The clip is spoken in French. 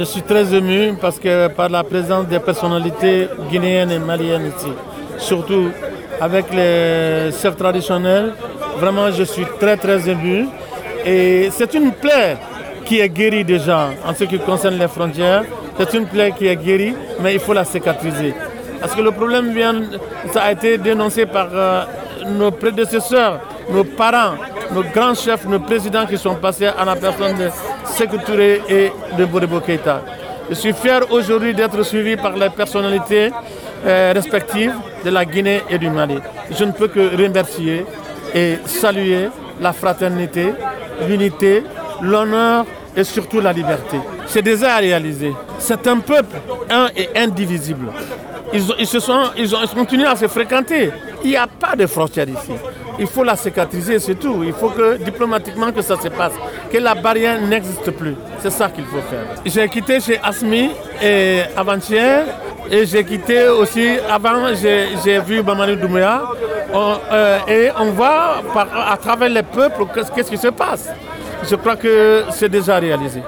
Je suis très ému parce que par la présence des personnalités guinéennes et maliennes ici, surtout avec les chefs traditionnels, vraiment je suis très très ému. Et c'est une plaie qui est guérie déjà en ce qui concerne les frontières. C'est une plaie qui est guérie, mais il faut la cicatriser. Parce que le problème vient, ça a été dénoncé par euh, nos prédécesseurs, nos parents, nos grands chefs, nos présidents qui sont passés à la personne de Sékou Touré et de Boribo Keïta. Je suis fier aujourd'hui d'être suivi par les personnalités euh, respectives de la Guinée et du Mali. Je ne peux que remercier et saluer la fraternité, l'unité, l'honneur et surtout la liberté. C'est déjà réalisé. C'est un peuple un et indivisible. Ils, se sont, ils ont continué à se fréquenter. Il n'y a pas de frontière ici. Il faut la cicatriser, c'est tout. Il faut que diplomatiquement que ça se passe, que la barrière n'existe plus. C'est ça qu'il faut faire. J'ai quitté chez Asmi avant-hier et j'ai quitté aussi, avant j'ai vu Bamani Doumbouya euh, et on voit à travers les peuples qu'est-ce qui se passe. Je crois que c'est déjà réalisé.